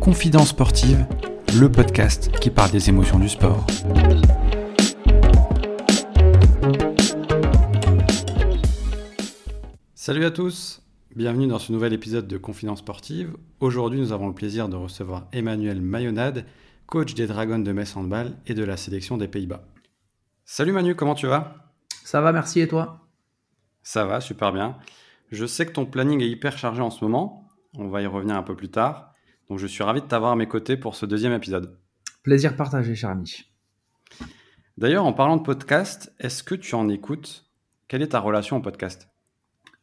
Confidence sportive, le podcast qui parle des émotions du sport. Salut à tous, bienvenue dans ce nouvel épisode de Confidence sportive. Aujourd'hui, nous avons le plaisir de recevoir Emmanuel Mayonade, coach des Dragons de Metz Handball et de la sélection des Pays-Bas. Salut Manu, comment tu vas? Ça va, merci et toi? Ça va, super bien. Je sais que ton planning est hyper chargé en ce moment, on va y revenir un peu plus tard. Donc je suis ravi de t'avoir à mes côtés pour ce deuxième épisode. Plaisir partagé, cher ami. D'ailleurs, en parlant de podcast, est-ce que tu en écoutes? Quelle est ta relation au podcast?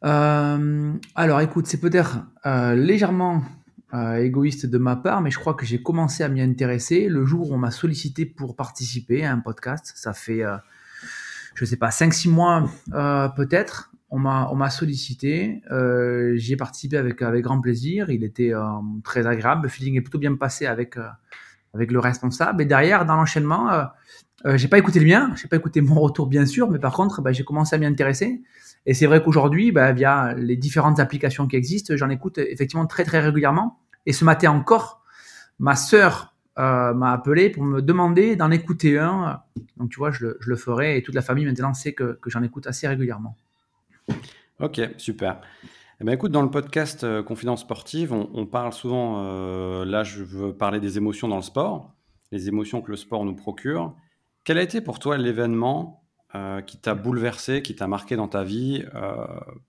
Euh, Alors écoute, c'est peut-être euh, légèrement euh, égoïste de ma part, mais je crois que j'ai commencé à m'y intéresser le jour où on m'a sollicité pour participer à un podcast. Ça fait, je sais pas, 5-6 mois peut-être on m'a on m'a sollicité, euh, j'y ai participé avec avec grand plaisir. Il était euh, très agréable, le feeling est plutôt bien passé avec euh, avec le responsable. Et derrière, dans l'enchaînement, euh, euh, j'ai pas écouté le mien, j'ai pas écouté mon retour bien sûr, mais par contre, bah, j'ai commencé à m'y intéresser. Et c'est vrai qu'aujourd'hui, bah, via les différentes applications qui existent, j'en écoute effectivement très très régulièrement. Et ce matin encore, ma sœur euh, m'a appelé pour me demander d'en écouter un. Donc tu vois, je le, je le ferai et toute la famille maintenant sait que, que j'en écoute assez régulièrement. Ok, super. Eh ben, écoute, dans le podcast euh, Confidence sportive, on, parle souvent, euh, là je veux parler des émotions dans le sport, les émotions que le sport nous procure. Quel a été pour toi l'événement qui t'a bouleversé, qui t'a marqué dans ta vie,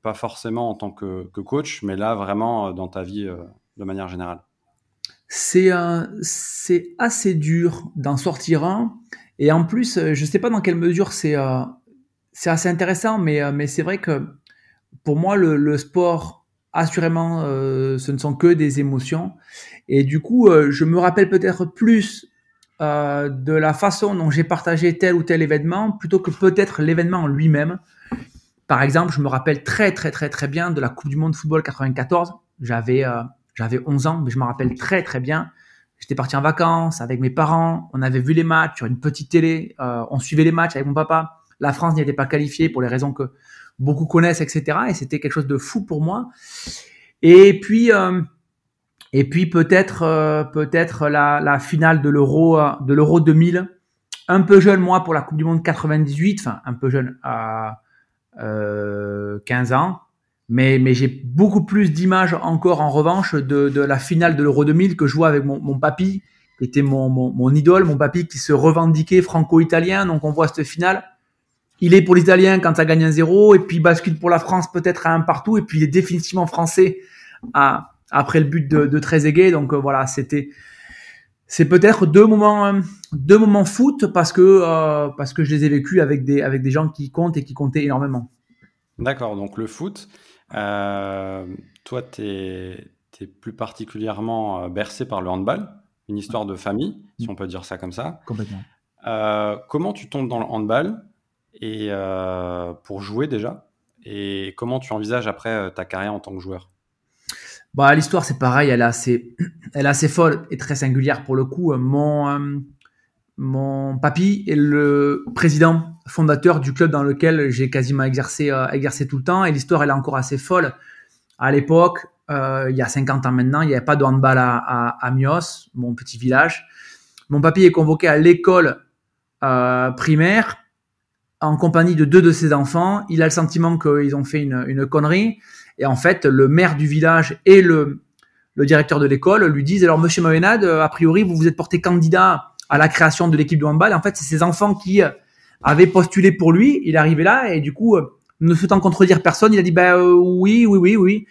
pas forcément en tant que, coach, mais là vraiment dans ta vie de manière générale? C'est c'est assez dur d'en sortir un. Et en plus, je ne sais pas dans quelle mesure c'est c'est assez intéressant, mais, mais c'est vrai que pour moi, le, le sport, assurément, euh, ce ne sont que des émotions. Et du coup, euh, je me rappelle peut-être plus euh, de la façon dont j'ai partagé tel ou tel événement plutôt que peut-être l'événement en lui-même. Par exemple, je me rappelle très très très très bien de la Coupe du Monde de football 94. J'avais euh, j'avais 11 ans, mais je me rappelle très très bien. J'étais parti en vacances avec mes parents. On avait vu les matchs sur une petite télé. Euh, on suivait les matchs avec mon papa. La France n'y était pas qualifiée pour les raisons que beaucoup connaissent, etc. Et c'était quelque chose de fou pour moi. Et puis, euh, et puis peut-être, euh, peut-être la, finale de l'Euro, de l'Euro 2000. Un peu jeune moi pour la Coupe du Monde 98, enfin un peu jeune à 15 ans. Mais, mais j'ai beaucoup plus d'images encore en revanche de, la finale de l'Euro 2000 que je vois avec mon, papy, qui était mon, mon, idole, mon papy qui se revendiquait franco-italien. Donc on voit cette finale il est pour l'Italien quand ça gagne un zéro, et puis bascule pour la France peut-être à un partout, et puis il est définitivement français après le but de, de Trezeguet. Donc euh, voilà, c'était c'est peut-être deux moments euh, deux moments foot parce que euh, parce que je les ai vécus avec des avec des gens qui comptent et qui comptaient énormément. D'accord, donc le foot, toi tu es, es, plus particulièrement euh, bercé par le handball, une histoire de famille, si on peut dire ça comme ça. Complètement. Euh, comment tu tombes dans le handball et euh, pour jouer déjà? Et comment tu envisages après euh, ta carrière en tant que joueur? Bah, L'histoire, c'est pareil, elle est, assez, elle est assez folle et très singulière pour le coup. Mon, euh, mon papy est le président fondateur du club dans lequel j'ai quasiment exercé, euh, tout le temps et l'histoire, elle est encore assez folle. À l'époque, euh, il y a 50 ans maintenant, il n'y avait pas de handball à, à, Mios, mon petit village. Mon papy est convoqué à l'école primaire en compagnie de deux de ses enfants. Il a le sentiment qu'ils ont fait une, connerie. Et en fait, le maire du village et le, directeur de l'école lui disent alors, Monsieur Mavenade, a priori, vous vous êtes porté candidat à la création de l'équipe de handball. En fait, c'est ses enfants qui avaient postulé pour lui. Il est arrivé là et du coup, ne souhaitant contredire personne, il a dit ben euh, oui, oui, oui, oui.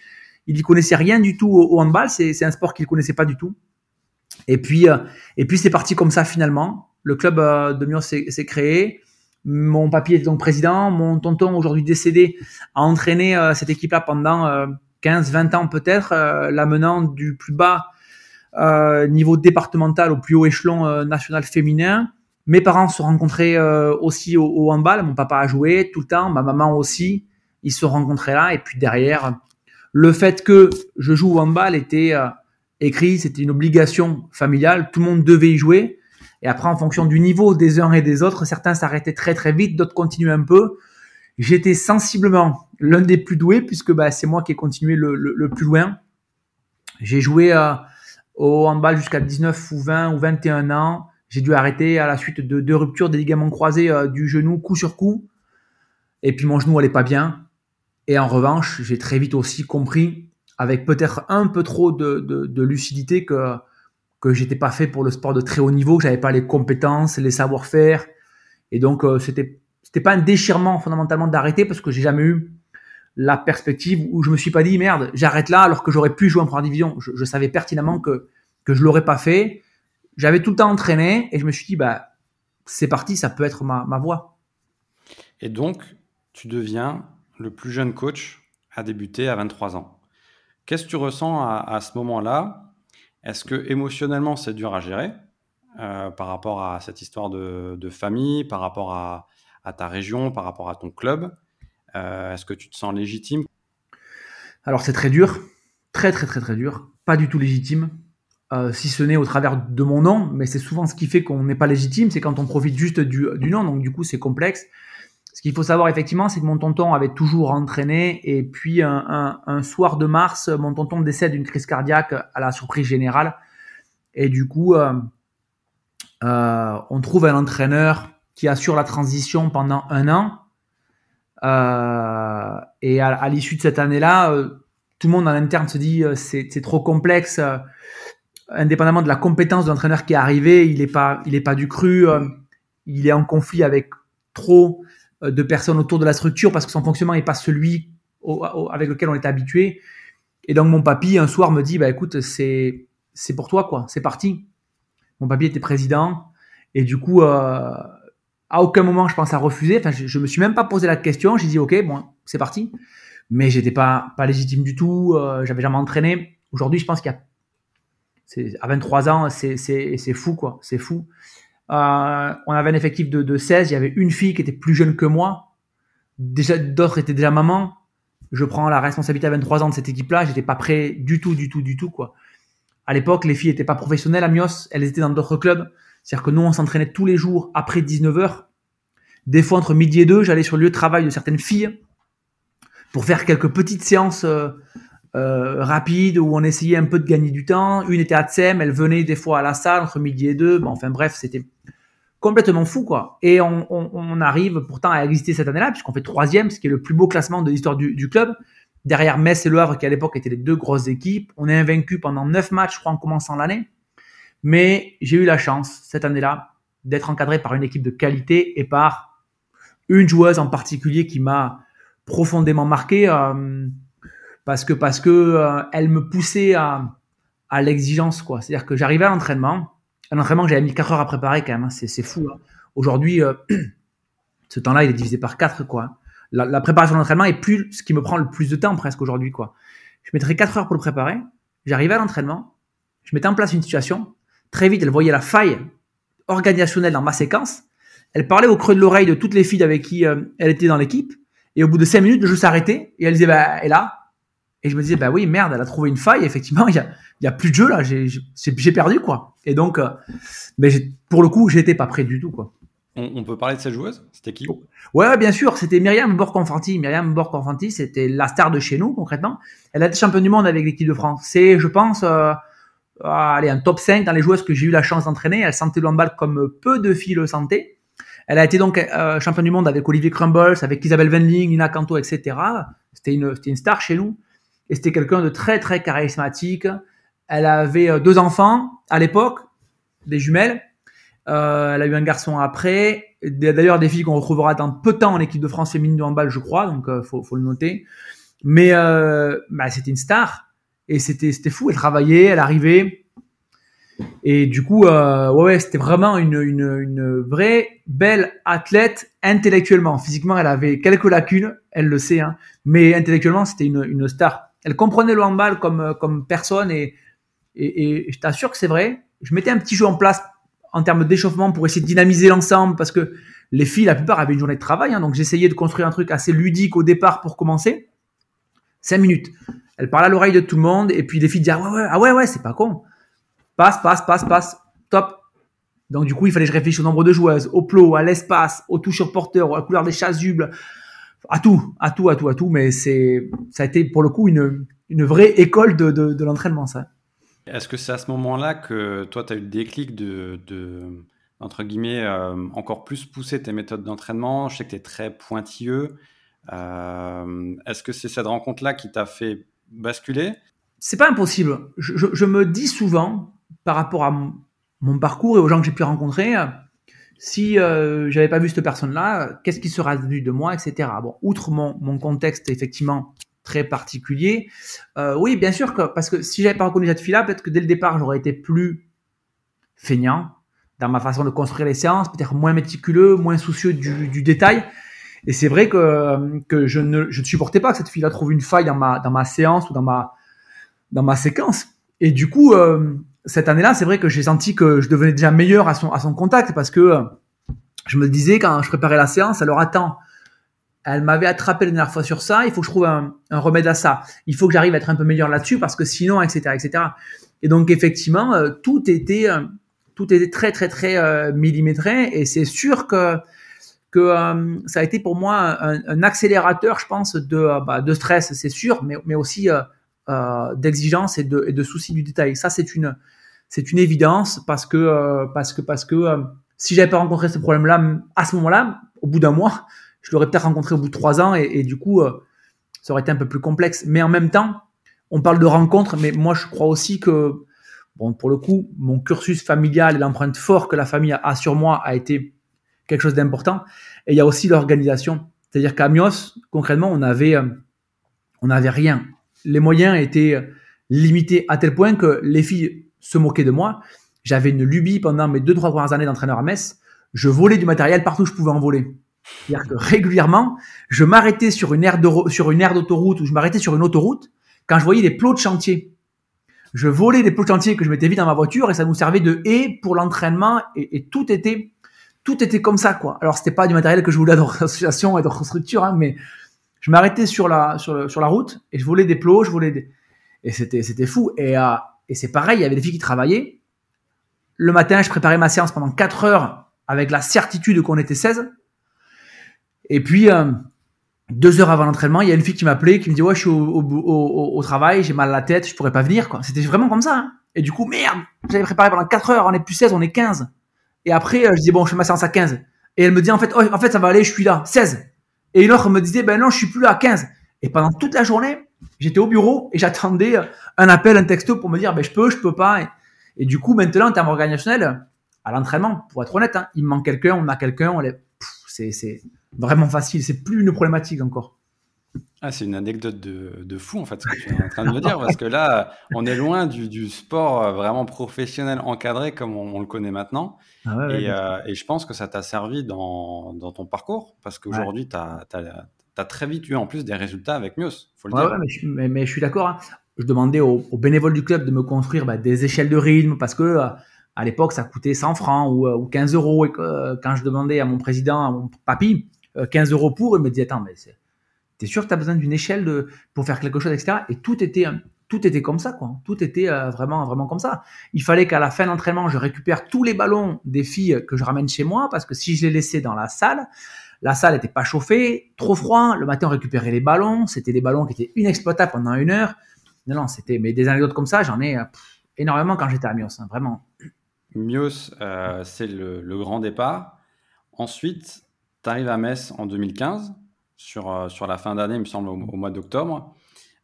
Il n'y connaissait rien du tout au, handball. C'est un sport qu'il connaissait pas du tout. Et puis, euh, puis c'est parti comme ça finalement. Le club euh, de Mion s'est créé. Mon papy est donc président. Mon tonton, aujourd'hui décédé, a entraîné euh, cette équipe-là pendant euh, 15-20 ans peut-être, euh, l'amenant du plus bas euh, niveau départemental au plus haut échelon euh, national féminin. Mes parents se rencontraient euh, aussi au, handball. Mon papa a joué tout le temps, ma maman aussi. Ils se rencontraient là. Et puis derrière, le fait que je joue au handball était écrit, c'était une obligation familiale. Tout le monde devait y jouer. Et après, en fonction du niveau des uns et des autres, certains s'arrêtaient très très vite, d'autres continuaient un peu. j'étais sensiblement l'un des plus doués puisque bah, c'est moi qui ai continué le, plus loin. J'ai joué au handball jusqu'à 19 ou 20 ou 21 ans. J'ai dû arrêter à la suite de deux ruptures des ligaments croisés euh, du genou coup sur coup. Et puis mon genou allait pas bien. Et en revanche, j'ai très vite aussi compris, avec peut-être un peu trop de, de, lucidité, que que j'étais pas fait pour le sport de très haut niveau, que j'avais pas les compétences, les savoir-faire. Et donc euh, c'était c'était pas un déchirement fondamentalement d'arrêter parce que j'ai jamais eu la perspective où je me suis pas dit merde, j'arrête là alors que j'aurais pu jouer en première division. Je, savais pertinemment que que je l'aurais pas fait. J'avais tout le temps entraîné et je me suis dit bah c'est parti, ça peut être ma, voie. Et donc tu deviens le plus jeune coach à débuter à 23 ans. Qu'est-ce que tu ressens à, ce moment-là? Est-ce que émotionnellement c'est dur à gérer euh, par rapport à cette histoire de, famille, par rapport à, ta région, par rapport à ton club? Est-ce que tu te sens légitime? Alors c'est très dur, très très très très dur, pas du tout légitime. Euh, si ce n'est au travers de mon nom, mais c'est souvent ce qui fait qu'on n'est pas légitime, c'est quand on profite juste du, nom, donc du coup c'est complexe. Ce qu'il faut savoir effectivement, c'est que mon tonton avait toujours entraîné, et puis un, soir de mars, mon tonton décède d'une crise cardiaque à la surprise générale, et du coup, euh, on trouve un entraîneur qui assure la transition pendant un an. Euh, et à, l'issue de cette année-là, euh, tout le monde en interne se dit euh, c'est, trop complexe. indépendamment de la compétence de l'entraîneur qui est arrivé, il n'est pas, il est pas du cru. il est en conflit avec trop de personnes autour de la structure parce que son fonctionnement n'est pas celui avec lequel on est habitué. Et donc mon papy un soir me dit bah écoute c'est c'est pour toi quoi, c'est parti. Mon papy était président et du coup à aucun moment je pense à refuser. Enfin, je, je me suis même pas posé la question. J'ai dit ok, bon, c'est parti. Mais j'étais pas pas légitime du tout. Euh, J'avais jamais entraîné. Aujourd'hui, je pense qu'il y a à 23 ans, c'est fou quoi, c'est fou. Euh, on avait un effectif de, de 16. Il y avait une fille qui était plus jeune que moi. Déjà, d'autres étaient déjà maman. Je prends la responsabilité à 23 ans de cette équipe-là. J'étais pas prêt du tout, du tout, du tout quoi. À l'époque, les filles étaient pas professionnelles à Mios. Elles étaient dans d'autres clubs. C'est-à-dire que nous, on s'entraînait tous les jours après 19h. Des fois, entre midi et deux, j'allais sur le lieu de travail de certaines filles pour faire quelques petites séances euh, euh, rapides où on essayait un peu de gagner du temps. Une était à Tsem, elle venait des fois à la salle entre midi et deux. Enfin bref, c'était complètement fou, quoi. Et on, arrive pourtant à exister cette année-là, puisqu'on fait troisième, ce qui est le plus beau classement de l'histoire du, club. Derrière Metz et Le qui à l'époque étaient les deux grosses équipes. On est invaincu pendant neuf matchs, je crois, en commençant l'année. Mais j'ai eu la chance, cette année-là, d'être encadré par une équipe de qualité et par une joueuse en particulier qui m'a profondément marqué euh, parce que parce que euh, elle me poussait à, à l'exigence quoi. C'est-à-dire que j'arrivais à l'entraînement, un entraînement que j'avais mis 4 heures à préparer quand même, hein, c'est, fou. Hein. Aujourd'hui, euh, ce temps-là, il est divisé par 4 quoi. La, la préparation de l'entraînement est plus ce qui me prend le plus de temps presque aujourd'hui quoi. Je mettrais 4 heures pour le préparer. J'arrivais à l'entraînement, je mettais en place une situation, Très vite, elle voyait la faille organisationnelle dans ma séquence. Elle parlait au creux de l'oreille de toutes les filles avec qui euh, elle était dans l'équipe. Et au bout de cinq minutes, le jeu s'arrêtait. Et elle disait, bah, elle là. Et je me disais, bah oui, merde, elle a trouvé une faille. Effectivement, il y a, y a plus de jeu là. J'ai perdu, quoi. Et donc, euh, mais pour le coup, j'étais pas prêt du tout, quoi. On, peut parler de cette joueuse? C'était qui? Ouais, bien sûr. C'était Myriam Borg-Confanti. Myriam Borg-Confanti, c'était la star de chez nous, concrètement. Elle a été championne du monde avec l'équipe de France. C'est, je pense, euh, allez, un top 5 dans les joueuses que j'ai eu la chance d'entraîner. Elle sentait le handball comme peu de filles le sentaient. Elle a été donc euh, championne du monde avec Olivier Crumbles, avec Isabelle Wendling, Nina Canto, etc. C'était une, une star chez nous. Et c'était quelqu'un de très, très charismatique. Elle avait euh, deux enfants à l'époque, des jumelles. Euh, elle a eu un garçon après. D'ailleurs, des filles qu'on retrouvera dans peu de temps en équipe de France féminine de handball, je crois. Donc, euh, faut, faut le noter. Mais bah, c'était une star. Et c'était c'était fou. Elle travaillait, elle arrivait. Et du coup, euh, ouais, c'était vraiment une, une, vraie belle athlète intellectuellement. Physiquement, elle avait quelques lacunes, elle le sait, hein, mais intellectuellement, c'était une, une star. Elle comprenait le handball comme, comme personne et, et, et je t'assure que c'est vrai. Je mettais un petit jeu en place en termes d'échauffement pour essayer de dynamiser l'ensemble parce que les filles, la plupart avaient une journée de travail, hein, donc j'essayais de construire un truc assez ludique au départ pour commencer. Cinq minutes. Elle parle à l'oreille de tout le monde et puis les filles disent ah ouais ouais ah ouais ouais c'est pas con. Passe passe passe passe top. Donc du coup il fallait que je réfléchisse au nombre de joueuses, au plot, à l'espace, au toucheur porteur, à la couleur des chasubles, à tout, à tout, à tout, à tout. Mais c'est, ça a été pour le coup une, une vraie école de, de, l'entraînement, ça. Est-ce que c'est à ce moment-là que toi, tu as eu le déclic de, de entre guillemets, euh, encore plus pousser tes méthodes d'entraînement? Je sais que tu es très pointilleux. Euh, est-ce que c'est cette rencontre-là qui t'a fait basculer C'est pas impossible. Je, me dis souvent, par rapport à mon, parcours et aux gens que j'ai pu rencontrer, si euh, j'avais pas vu cette personne-là, qu'est-ce qui sera devenu de moi, etc. Bon, outre mon, contexte effectivement très particulier, euh, oui, bien sûr parce que si j'avais pas reconnu cette fille-là, peut-être que dès le départ j'aurais été plus feignant dans ma façon de construire les séances, peut-être moins méticuleux, moins soucieux du détail. Et c'est vrai que, je, ne, supportais pas que cette fille-là trouve une faille dans ma, dans ma séance ou dans ma, dans ma séquence. Et du coup, euh, cette année-là, c'est vrai que j'ai senti que je devenais déjà meilleur à son, à son contact parce que je me disais quand je préparais la séance, alors attends, elle m'avait attrapé la dernière fois sur ça, il faut que je trouve un, un remède à ça. Il faut que j'arrive à être un peu meilleur là-dessus parce que sinon, etc., etc. Et donc effectivement, euh, tout était, euh, tout était très, très, très millimétré et c'est sûr que que ça a été pour moi un, accélérateur, je pense, de, bah, de stress, c'est sûr, mais, aussi euh, d'exigence et de, et de soucis du détail. Ça, c'est une, c'est une évidence parce que euh, parce que parce que euh, si j'avais pas rencontré ce problème-là à ce moment-là, au bout d'un mois, je l'aurais peut-être rencontré au bout de trois ans et, du coup, euh, ça aurait été un peu plus complexe. Mais en même temps, on parle de rencontres, mais moi je crois aussi que bon, pour le coup, mon cursus familial et l'empreinte forte que la famille a, sur moi a été quelque chose d'important. Et il y a aussi l'organisation, c'est-à-dire qu'à Mios, concrètement, on avait on n'avait rien. Les moyens étaient limités à tel point que les filles se moquer de moi. J'avais une lubie pendant mes deux, trois premières années d'entraîneur à Metz. Je volais du matériel partout où je pouvais en voler. C'est-à-dire que régulièrement, je m'arrêtais sur une aire d'autoroute ou je m'arrêtais sur une autoroute quand je voyais des plots de chantier. Je volais des plots de chantier que je mettais vite dans ma voiture et ça nous servait de haie pour l'entraînement et, tout était, tout était comme ça, quoi. Alors, c'était pas du matériel que je voulais d'association et d'autres structures, hein, mais je m'arrêtais sur la, sur, la route et je volais des plots, je volais des, et c'était, c'était fou. Et, euh, et c'est pareil, il y avait des filles qui travaillaient. Le matin, je préparais ma séance pendant 4 heures avec la certitude qu'on était 16. Et puis, euh, deux heures avant l'entraînement, il y a une fille qui m'appelait, qui me dit ouais, je suis au, travail, j'ai mal à la tête, je pourrais pas venir. C'était vraiment comme ça. Hein. Et du coup, merde, j'avais préparé pendant 4 heures, on est plus 16, on est 15. Et après, euh, je dis bon, je fais ma séance à 15. Et elle me dit en fait, oh, en ça va aller, je suis là, 16. Et une autre me disait ben non, je suis plus là à 15. Et pendant toute la journée, j'étais au bureau et j'attendais un appel, un texto pour me dire ben, je peux, je peux pas. Et, du coup, maintenant, en termes organisationnels, à l'entraînement, pour être honnête, hein, il manque quelqu'un, on a quelqu'un, on c'est vraiment facile, c'est plus une problématique encore. Ah, c'est une anecdote de, de, fou en fait ce que tu es en train de me dire parce que là on est loin du, du sport vraiment professionnel encadré comme on, le connaît maintenant ah et, euh, et, je pense que ça t'a servi dans, dans, ton parcours parce qu'aujourd'hui tu as, tu as très vite eu en plus des résultats avec Mios, faut le dire. mais, mais, je suis d'accord. Hein. Je demandais aux, bénévoles du club de me construire bah, des échelles de rythme parce que euh, à l'époque ça coûtait 100 francs ou, euh, ou 15 euros. Et euh, quand je demandais à mon président, à mon papy, 15 euros pour, il me disait Attends, mais t'es sûr que tu as besoin d'une échelle de, pour faire quelque chose, etc. Et tout était, tout était comme ça, quoi. Tout était vraiment, vraiment comme ça. Il fallait qu'à la fin d'entraînement, je récupère tous les ballons des filles que je ramène chez moi parce que si je les laissais dans la salle, la salle n'était pas chauffée, trop froid. Le matin, on récupérait les ballons. C'était des ballons qui étaient inexploitables pendant une heure. Non, non, c'était. Mais des anecdotes comme ça, j'en ai euh, énormément quand j'étais à Mios, hein, vraiment. Mios, euh, c'est le, grand départ. Ensuite, tu arrives à Metz en 2015, sur, euh, sur la fin d'année, il me semble, au, mois d'octobre.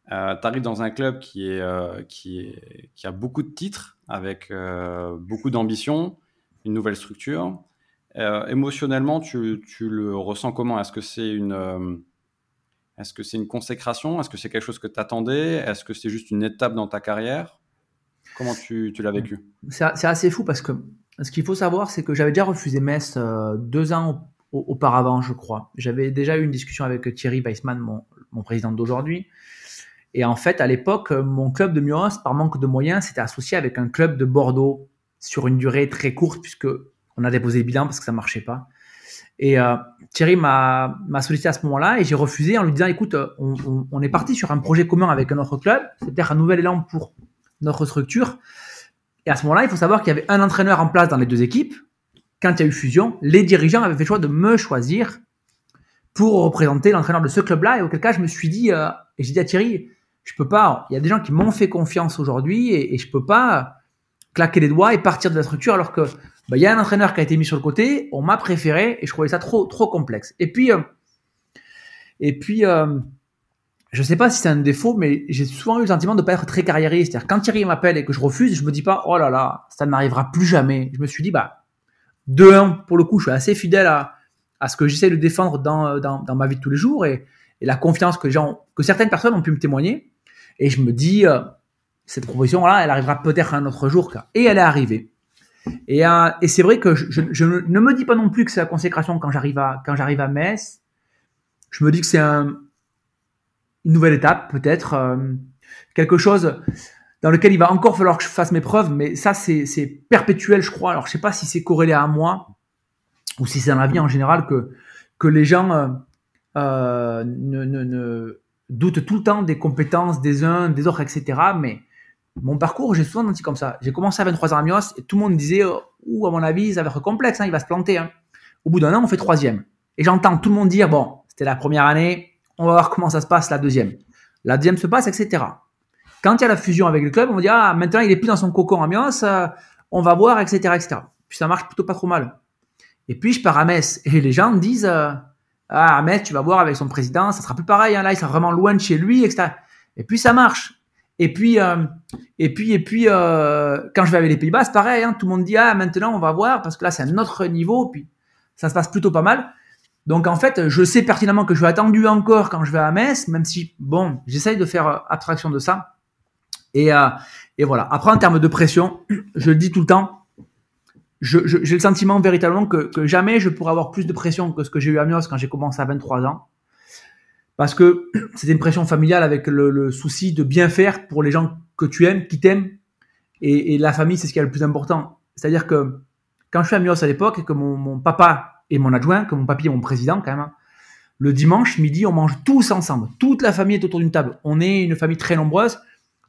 tu arrives dans un club qui, est, qui, a beaucoup de titres, avec beaucoup d'ambition, une nouvelle structure. Euh, émotionnellement, tu, le ressens comment? Est-ce que c'est une, euh, consécration? Est-ce que c'est quelque chose que tu attendais Est-ce que c'est juste une étape dans ta carrière? Comment tu, l'as vécu? C'est, assez fou parce que ce qu'il faut savoir, c'est que j'avais déjà refusé Metz euh, deux ans auparavant, je crois. J'avais déjà eu une discussion avec Thierry Weissman, mon, président d'aujourd'hui. Et en fait, à l'époque, mon club de Mios, par manque de moyens, s'était associé avec un club de Bordeaux sur une durée très courte, puisque on a déposé le bilan parce que ça marchait pas. Et euh, Thierry m'a sollicité à ce moment-là et j'ai refusé en lui disant écoute, on, est parti sur un projet commun avec un autre club, c'est-à-dire un nouvel élan pour notre structure. Et à ce moment-là, il faut savoir qu'il y avait un entraîneur en place dans les deux équipes. Quand il y a eu fusion, les dirigeants avaient fait le choix de me choisir pour représenter l'entraîneur de ce club-là. Et auquel cas, je me suis dit, euh, et j'ai dit à Thierry, je peux pas, il y a des gens qui m'ont fait confiance aujourd'hui et, et je peux pas claquer les doigts et partir de la structure alors que bah, il y a un entraîneur qui a été mis sur le côté, on m'a préféré et je trouvais ça trop trop complexe. Et puis euh, et puis euh, sais pas si c'est un défaut, mais j'ai souvent eu le sentiment de pas être très carriériste. C'est-à-dire quand Thierry m'appelle et que je refuse, je me dis pas oh là là, ça n'arrivera plus jamais. Je me suis dit bah de un pour le coup, je suis assez fidèle à ce que j'essaie de défendre dans, dans, ma vie de tous les jours et, la confiance que, certaines personnes ont pu me témoigner. Et je me dis, euh, cette proposition-là, elle arrivera peut-être un autre jour. Et elle est arrivée. Et, euh, c'est vrai que je, ne me dis pas non plus que c'est la consécration quand j'arrive à, quand j'arrive à Metz. Je me dis que c'est un, une nouvelle étape, peut-être. Euh, quelque chose dans lequel il va encore falloir que je fasse mes preuves. Mais ça, c'est, perpétuel, je crois. Alors, je sais pas si c'est corrélé à moi ou si c'est dans la vie en général que, que les gens euh, euh, ne, doutent tout le temps des compétences des uns, des autres, etc. Mais mon parcours, j'ai souvent senti comme ça. J'ai commencé à 23 ans à Mios et tout le monde disait, oh, ou à mon avis, ça va être complexe, hein, il va se planter. Hein. Au bout d'un an, on fait troisième. Et j'entends tout le monde dire, bon, c'était la première année, on va voir comment ça se passe la deuxième. La deuxième se passe, etc. Quand il y a la fusion avec le club, on va dire, ah, maintenant il est plus dans son cocon Mios, euh, on va voir, etc., etc. Puis ça marche plutôt pas trop mal. Et puis je pars à Metz et les gens disent euh, ah à Metz tu vas voir avec son président ça sera plus pareil hein, là il sera vraiment loin de chez lui etc. Et puis ça marche. Et puis euh, et puis et puis quand je vais avec les Pays-Bas c'est pareil hein, tout le monde dit ah maintenant on va voir parce que là c'est un autre niveau puis ça se passe plutôt pas mal. Donc en fait je sais pertinemment que je vais attendu encore quand je vais à Metz même si bon j'essaye de faire abstraction de ça. Et, et voilà. Après en termes de pression je le dis tout le temps j'ai le sentiment véritablement que, jamais je pourrais avoir plus de pression que ce que j'ai eu à Mios quand j'ai commencé à 23 ans. Parce que c'était une pression familiale avec le, souci de bien faire pour les gens que tu aimes, qui t'aiment. Et, la famille, c'est ce qui est le plus important. C'est-à-dire que quand je suis à Mios à l'époque, et que mon, papa et mon adjoint, que mon papy est mon président quand même, hein, le dimanche midi, on mange tous ensemble. Toute la famille est autour d'une table. On est une famille très nombreuse.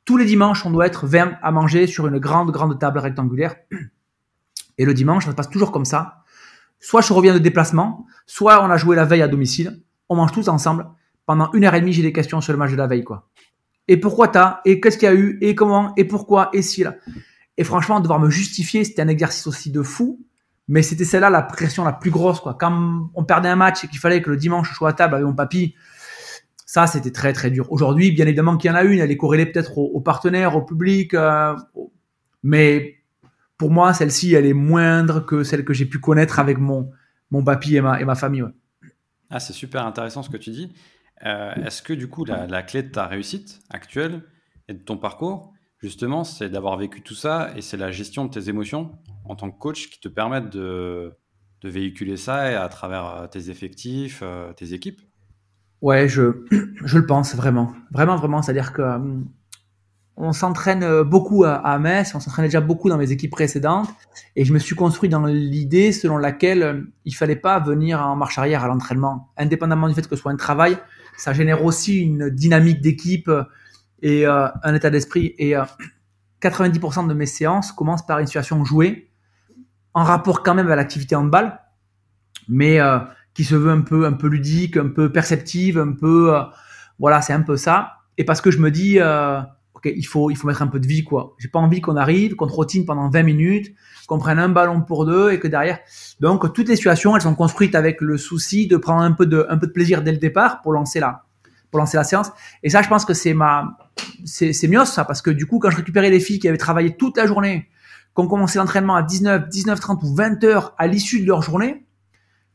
Tous les dimanches, on doit être 20 à manger sur une grande, grande table rectangulaire. Et le dimanche, ça se passe toujours comme ça. Soit je reviens de déplacement, soit on a joué la veille à domicile, on mange tous ensemble. Pendant une heure et demie, j'ai des questions sur le match de la veille, quoi. Et pourquoi t'as? Et qu'est-ce qu'il y a eu? Et comment? Et pourquoi? Et si là Et franchement, devoir me justifier, c'était un exercice aussi de fou. Mais c'était celle-là la pression la plus grosse, quoi. Quand on perdait un match et qu'il fallait que le dimanche je sois à table avec mon papy, ça c'était très très dur. Aujourd'hui, bien évidemment qu'il y en a une, elle est corrélée peut-être aux, partenaires, au public, euh, mais pour moi, celle-ci, elle est moindre que celle que j'ai pu connaître avec mon, mon papy et ma, et ma famille. Ah, c'est super intéressant ce que tu dis. Euh, est-ce que du coup, la, clé de ta réussite actuelle et de ton parcours, justement, c'est d'avoir vécu tout ça et c'est la gestion de tes émotions en tant que coach qui te permettent de, de véhiculer ça à travers euh, tes effectifs, tes équipes? Ouais, je, je le pense vraiment. Vraiment, vraiment. C'est-à-dire que on s'entraîne euh, beaucoup à, Metz, on s'entraînait déjà beaucoup dans mes équipes précédentes, et je me suis construit dans l'idée selon laquelle euh, il fallait pas venir en marche arrière à l'entraînement, indépendamment du fait que ce soit un travail, ça génère aussi une dynamique d'équipe euh, et un état d'esprit. Et 90% de mes séances commencent par une situation jouée, en rapport quand même à l'activité handball, mais qui se veut un peu, un peu ludique, un peu perceptive, un peu, voilà, c'est un peu ça. Et parce que je me dis ok, il faut, il faut mettre un peu de vie, quoi. J'ai pas envie qu'on arrive, qu'on trottine pendant 20 minutes, qu'on prenne un ballon pour deux et que derrière. Donc, toutes les situations, elles sont construites avec le souci de prendre un peu de, un peu de plaisir dès le départ pour lancer la, pour lancer la séance. Et ça, je pense que c'est ma, c'est, c'est mieux ça, parce que du coup, quand je récupérais les filles qui avaient travaillé toute la journée, qu'on commençait l'entraînement à 19, 19, 30 ou 20 heures à l'issue de leur journée,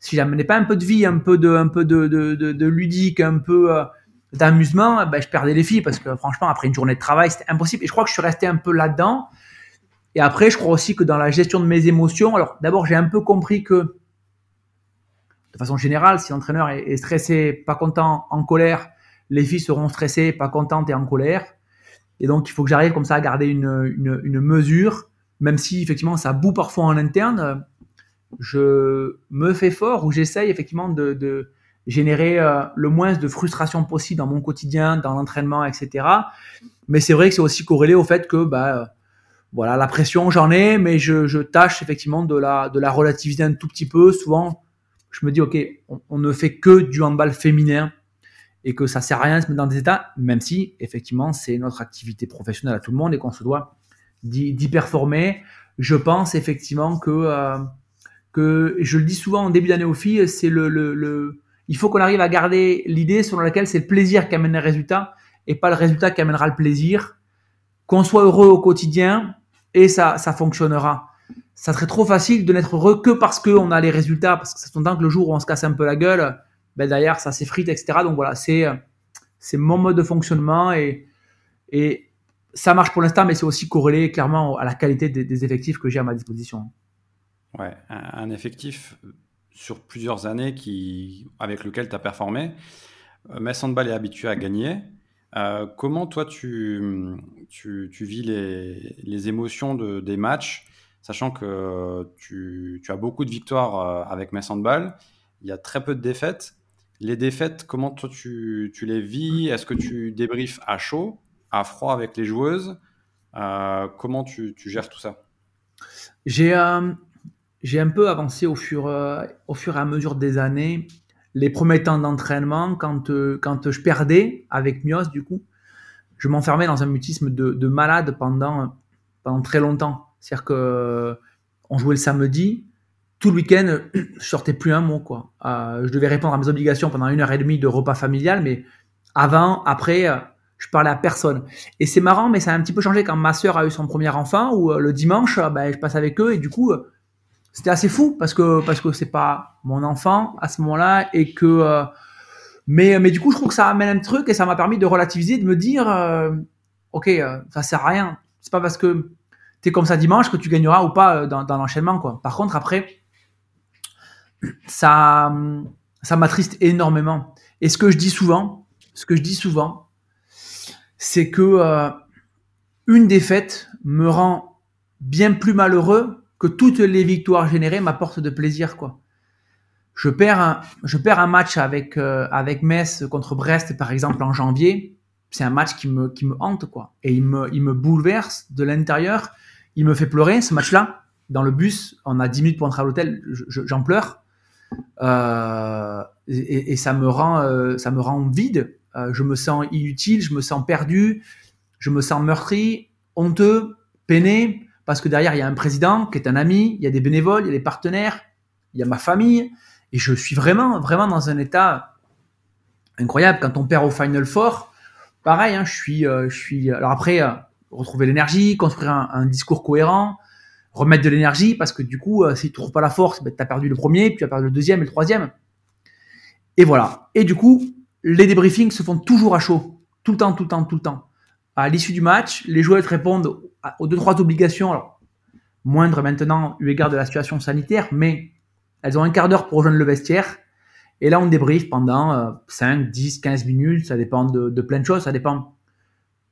si j'amenais pas un peu de vie, un peu de, un peu de, de, de, ludique, un peu, euh, d'amusement, ben, je perdais les filles parce que franchement, après une journée de travail, c'était impossible. Et je crois que je suis resté un peu là-dedans. Et après, je crois aussi que dans la gestion de mes émotions, alors d'abord, j'ai un peu compris que, de façon générale, si l'entraîneur est, stressé, pas content, en colère, les filles seront stressées, pas contentes et en colère. Et donc, il faut que j'arrive comme ça à garder une, une, une mesure, même si effectivement ça boue parfois en interne. Je me fais fort ou j'essaye effectivement de, de générer euh, le moins de frustration possible dans mon quotidien, dans l'entraînement, etc. Mais c'est vrai que c'est aussi corrélé au fait que bah, euh, voilà, la pression, j'en ai, mais je, je, tâche effectivement de la, de la relativiser un tout petit peu. Souvent, je me dis, ok, on, ne fait que du handball féminin et que ça sert à rien de se mettre dans des états, même si effectivement c'est notre activité professionnelle à tout le monde et qu'on se doit d'y performer. Je pense effectivement que, euh, que, je le dis souvent en début d'année aux filles, c'est le, le, il faut qu'on arrive à garder l'idée selon laquelle c'est le plaisir qui amène le résultat et pas le résultat qui amènera le plaisir. Qu'on soit heureux au quotidien et ça, ça fonctionnera ça serait trop facile de n'être heureux que parce qu'on a les résultats, parce que c'est temps que le jour où on se casse un peu la gueule, ben derrière ça s'effrite, etc. Donc voilà, c'est c'est mon mode de fonctionnement et et ça marche pour l'instant, mais c'est aussi corrélé clairement à la qualité des, effectifs que j'ai à ma disposition. Ouais, un, effectif sur plusieurs années qui, avec lequel tu as performé. Euh, Metz Handball est habitué à gagner. Euh, comment toi tu, tu, tu vis les, les émotions de, des matchs sachant que tu, as beaucoup de victoires euh, avec Metz Handball, il y a très peu de défaites. Les défaites, comment toi tu, les vis? Est-ce que tu débriefes à chaud, à froid avec les joueuses? Comment tu, gères tout ça? J'ai euh, un peu avancé au fur, au fur et à mesure des années. Les premiers temps d'entraînement, quand, quand je perdais avec Mios, du coup, je m'enfermais dans un mutisme de, de malade pendant, pendant très longtemps. C'est-à-dire que on jouait le samedi, tout le week-end, je sortais plus un mot quoi. Euh, je devais répondre à mes obligations pendant une heure et demie de repas familial, mais avant, après, euh, je parlais à personne. Et c'est marrant, mais ça a un petit peu changé quand ma sœur a eu son premier enfant, euh, le dimanche, ben, je passe avec eux, et du coup, c'était assez fou parce que parce que c'est pas mon enfant à ce moment-là, et que mais mais du coup, je trouve que ça amène un truc et ça m'a permis de relativiser, de me dire, ok, ça sert à rien. C'est pas parce que c'est comme ça dimanche que tu gagneras ou pas euh, dans, l'enchaînement. Par contre, après, ça, ça m'attriste énormément. Et ce que je dis souvent, ce que je dis souvent, c'est que euh, une défaite me rend bien plus malheureux que toutes les victoires générées m'apportent de plaisir, quoi. Je perds un, je perds un match avec euh, avec Metz contre Brest par exemple en janvier. C'est un match qui me qui me hante quoi et il me il me bouleverse de l'intérieur il me fait pleurer ce match-là. Dans le bus, on a 10 minutes pour entrer à l'hôtel, j'en pleure. Euh, et, ça me rend, euh, ça me rend vide. Je me sens inutile, je me sens perdu, je me sens meurtri, honteux, peiné, parce que derrière il y a un président qui est un ami, il y a des bénévoles, il y a des partenaires, il y a ma famille, et je suis vraiment, vraiment dans un état incroyable. Quand on perd au Final Four, pareil, hein, je suis, je suis. Alors après, retrouver l'énergie, construire un, discours cohérent, remettre de l'énergie, parce que du coup, euh, si tu trouves pas la force, ben, tu as perdu le premier, puis tu as perdu le deuxième et le troisième. Et voilà. Et du coup, les débriefings se font toujours à chaud. Tout le temps, tout le temps, tout le temps. À l'issue du match, les joueurs répondent aux deux, trois obligations. Alors, moindre maintenant, eu égard de la situation sanitaire, mais elles ont un quart d'heure pour rejoindre le vestiaire. Et là, on débriefe pendant 5, 10, 15 minutes. Ça dépend de, de plein de choses. Ça dépend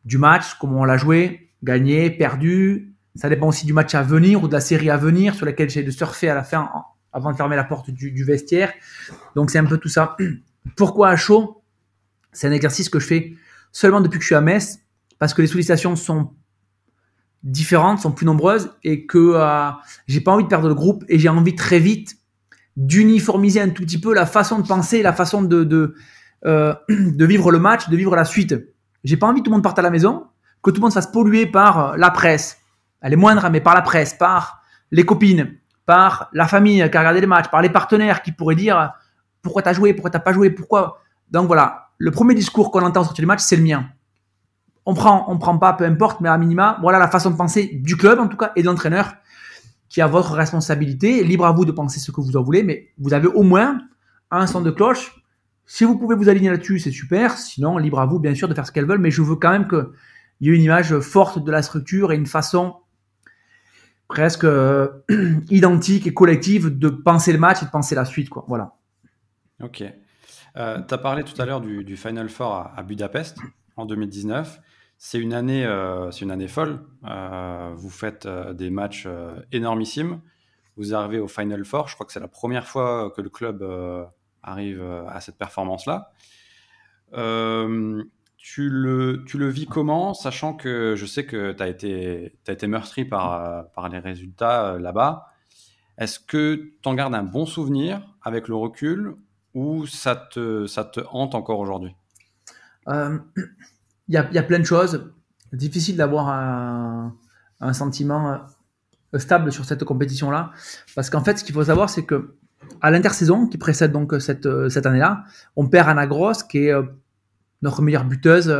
du match, comment on l'a joué, gagné, perdu. Ça dépend aussi du match à venir ou de la série à venir sur laquelle j'ai de surfer à la fin avant de fermer la porte du, vestiaire. Donc c'est un peu tout ça. Pourquoi à chaud? C'est un exercice que je fais seulement depuis que je suis à Metz parce que les sollicitations sont différentes, sont plus nombreuses et que euh, j'ai pas envie de perdre le groupe et j'ai envie très vite d'uniformiser un tout petit peu la façon de penser, la façon de, de, euh, vivre le match, de vivre la suite. J'ai pas envie que tout le monde parte à la maison, que tout le monde se fasse polluer par euh, la presse. Elle est moindre, mais par la presse, par les copines, par la famille qui a regardé les matchs, par les partenaires qui pourraient dire pourquoi t'as joué, pourquoi t'as pas joué, pourquoi? Donc voilà, le premier discours qu'on entend sortir du match, c'est le mien. On prend, on prend pas, peu importe, mais à minima, voilà la façon de penser du club en tout cas et de l'entraîneur qui a votre responsabilité. Libre à vous de penser ce que vous en voulez, mais vous avez au moins un son de cloche si vous pouvez vous aligner là-dessus, c'est super. Sinon, libre à vous, bien sûr, de faire ce qu'elles veulent. Mais je veux quand même qu'il y ait une image forte de la structure et une façon presque euh, identique et collective de penser le match et de penser la suite. Quoi. Voilà. Ok. Euh, tu as parlé tout à l'heure du, Final Four à, Budapest en 2019. C'est une année, euh, une année folle. vous faites des matchs énormissimes. Vous arrivez au Final Four. Je crois que c'est la première fois que le club arrive euh, à cette performance-là. Euh, tu, le, tu le vis comment, sachant que je sais que tu as été, as été meurtri par, par les résultats euh, là-bas Est-ce que tu en gardes un bon souvenir avec le recul ou ça te, ça te hante encore aujourd'hui? Euh, y, a, y, a, plein de choses. Difficile d'avoir un, sentiment euh, stable sur cette compétition-là. Parce qu'en fait, ce qu'il faut savoir, c'est que à l'intersaison qui précède donc cette, cette année-là, on perd Anna Gross, qui est notre meilleure buteuse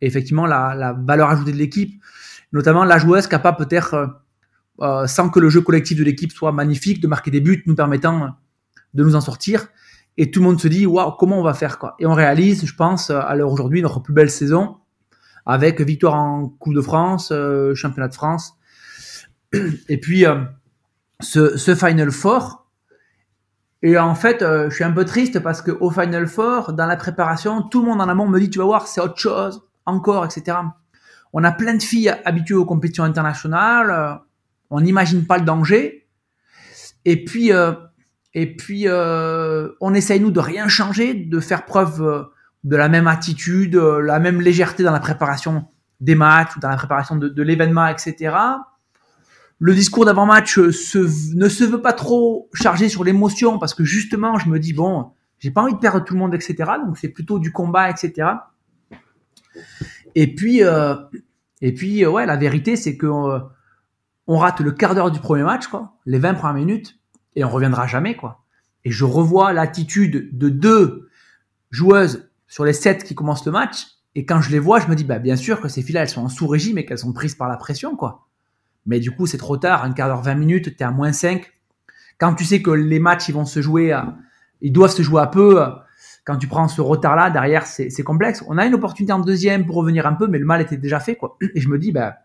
et effectivement la, valeur ajoutée de l'équipe, notamment la joueuse capable peut-être euh, sans que le jeu collectif de l'équipe soit magnifique, de marquer des buts, nous permettant de nous en sortir. Et tout le monde se dit, waouh, comment on va faire quoi Et on réalise, je pense, à l'heure aujourd'hui, notre plus belle saison, avec victoire en Coupe de France, euh, championnat de France. Et puis, euh, ce, ce, Final Four. Et en fait, je suis un peu triste parce que au Final Four, dans la préparation, tout le monde en amont me dit, tu vas voir, c'est autre chose, encore, etc. On a plein de filles habituées aux compétitions internationales on n'imagine pas le danger. Et puis, euh, et puis euh, on essaye nous de rien changer, de faire preuve euh, de la même attitude, la même légèreté dans la préparation des matchs ou dans la préparation de, l'événement, etc. Le discours d'avant-match ne se veut pas trop chargé sur l'émotion parce que justement, je me dis bon, j'ai pas envie de perdre tout le monde, etc. Donc c'est plutôt du combat, etc. Et puis, et puis, ouais, la vérité, c'est que on rate le quart d'heure du premier match, quoi, les 20 premières minutes, et on reviendra jamais, quoi. Et je revois l'attitude de deux joueuses sur les sept qui commencent le match, et quand je les vois, je me dis, bah, bien sûr que ces filles-là, elles sont en sous-régime et qu'elles sont prises par la pression, quoi. Mais du coup, c'est trop tard, un quart d'heure, 20 minutes, t'es à moins 5. Quand tu sais que les matchs, ils vont se jouer à, ils doivent se jouer à peu, quand tu prends ce retard-là, derrière, c'est complexe. On a une opportunité en deuxième pour revenir un peu, mais le mal était déjà fait, quoi. Et je me dis, bah,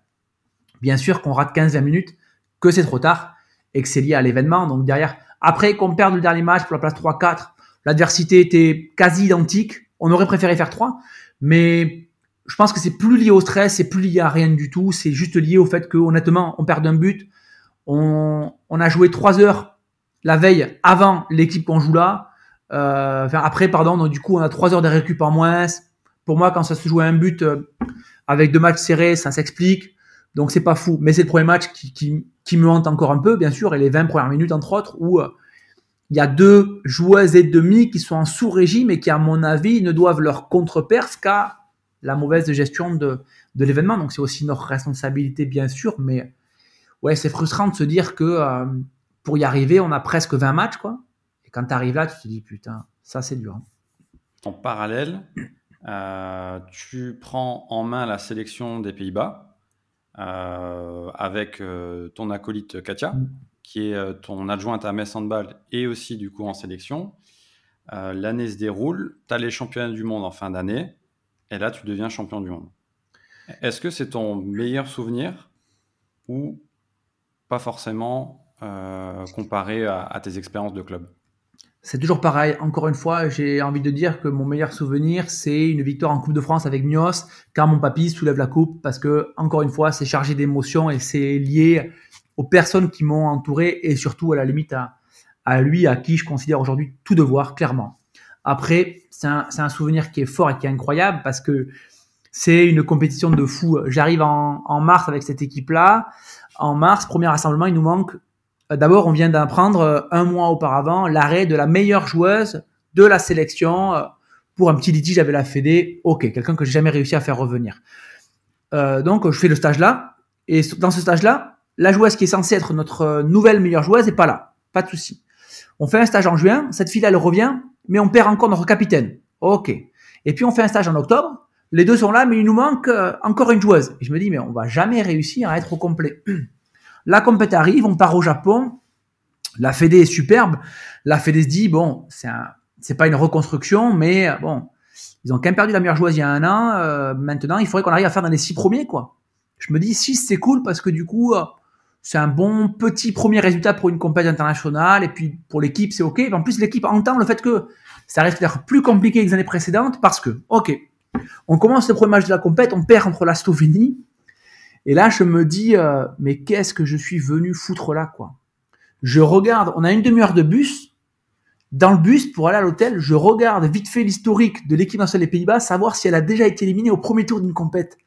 bien sûr qu'on rate 15-20 minutes, que c'est trop tard et que c'est lié à l'événement. Donc derrière, après qu'on perde le dernier match pour la place 3-4, l'adversité était quasi identique. On aurait préféré faire 3, mais je pense que c'est plus lié au stress, c'est plus lié à rien du tout. C'est juste lié au fait que honnêtement, on perd un but. On, a joué 3 heures la veille avant l'équipe qu'on joue là. Euh, enfin après, pardon. Donc du coup, on a 3 heures de récup en moins. Pour moi, quand ça se joue à un but euh, avec deux matchs serrés, ça s'explique. Donc c'est pas fou, mais c'est le premier match qui, me hante encore un peu, bien sûr, et les 20 premières minutes entre autres, où euh, il y a deux joueuses et demi qui sont en sous-régime et qui, à mon avis, ne doivent leur contre-perse qu'à la mauvaise gestion de, de l'événement. Donc c'est aussi notre responsabilité, bien sûr, mais ouais, c'est frustrant de se dire que euh, pour y arriver, on a presque 20 matchs, quoi. Et quand tu arrives là, tu te dis, putain, ça c'est dur. Hein. En parallèle, euh, tu prends en main la sélection des Pays-Bas. Euh, avec ton acolyte Katia, mm. Qui est euh, ton adjointe à Metz Handball et aussi du coup en sélection. L'année se déroule, tu as les championnats du monde en fin d'année, et là tu deviens champion du monde. Est-ce que c'est ton meilleur souvenir ou pas forcément comparé à tes expériences de club? C'est toujours pareil. Encore une fois, j'ai envie de dire que mon meilleur souvenir, c'est une victoire en Coupe de France avec Mios, quand mon papy soulève la coupe, parce que, encore une fois, c'est chargé d'émotions et c'est lié aux personnes qui m'ont entouré et surtout à la limite à, à lui, à qui je considère aujourd'hui tout devoir, clairement. Après, c'est un, un, souvenir qui est fort et qui est incroyable parce que c'est une compétition de fou. J'arrive en, en mars avec cette équipe-là. En mars, premier rassemblement, il nous manque euh, d'abord, on vient d'apprendre euh, un mois auparavant l'arrêt de la meilleure joueuse de la sélection euh, pour un petit litige avec la Fédé. Ok, quelqu'un que j'ai jamais réussi à faire revenir. donc, je fais le stage là. Et dans ce stage-là, la joueuse qui est censée être notre nouvelle meilleure joueuse est pas là. Pas de souci. On fait un stage en juin. Cette fille elle revient, mais on perd encore notre capitaine. Ok. Et puis on fait un stage en octobre. Les deux sont là, mais il nous manque encore une joueuse. Et je me dis, mais on va jamais réussir à être au complet. La compète arrive, on part au Japon. La Fédé est superbe. La Fédé se dit, bon, c'est c'est pas une reconstruction, mais bon, ils ont quand même perdu la meilleure joueuse il y a un an. Euh, maintenant, il faudrait qu'on arrive à faire dans les six premiers, quoi. Je me dis, six, c'est cool parce que du coup, euh, c'est un bon petit premier résultat pour une compétition internationale. Et puis, pour l'équipe, c'est OK. En plus, l'équipe entend le fait que ça risque d'être plus compliqué que les années précédentes parce que, OK, on commence le premier match de la compète, on perd contre la Slovénie. Et là, je me dis, euh, mais qu'est-ce que je suis venu foutre là, quoi? Je regarde, on a une demi-heure de bus. Dans le bus, pour aller à l'hôtel, je regarde vite fait l'historique de l'équipe nationale des Pays-Bas, savoir si elle a déjà été éliminée au premier tour d'une compète.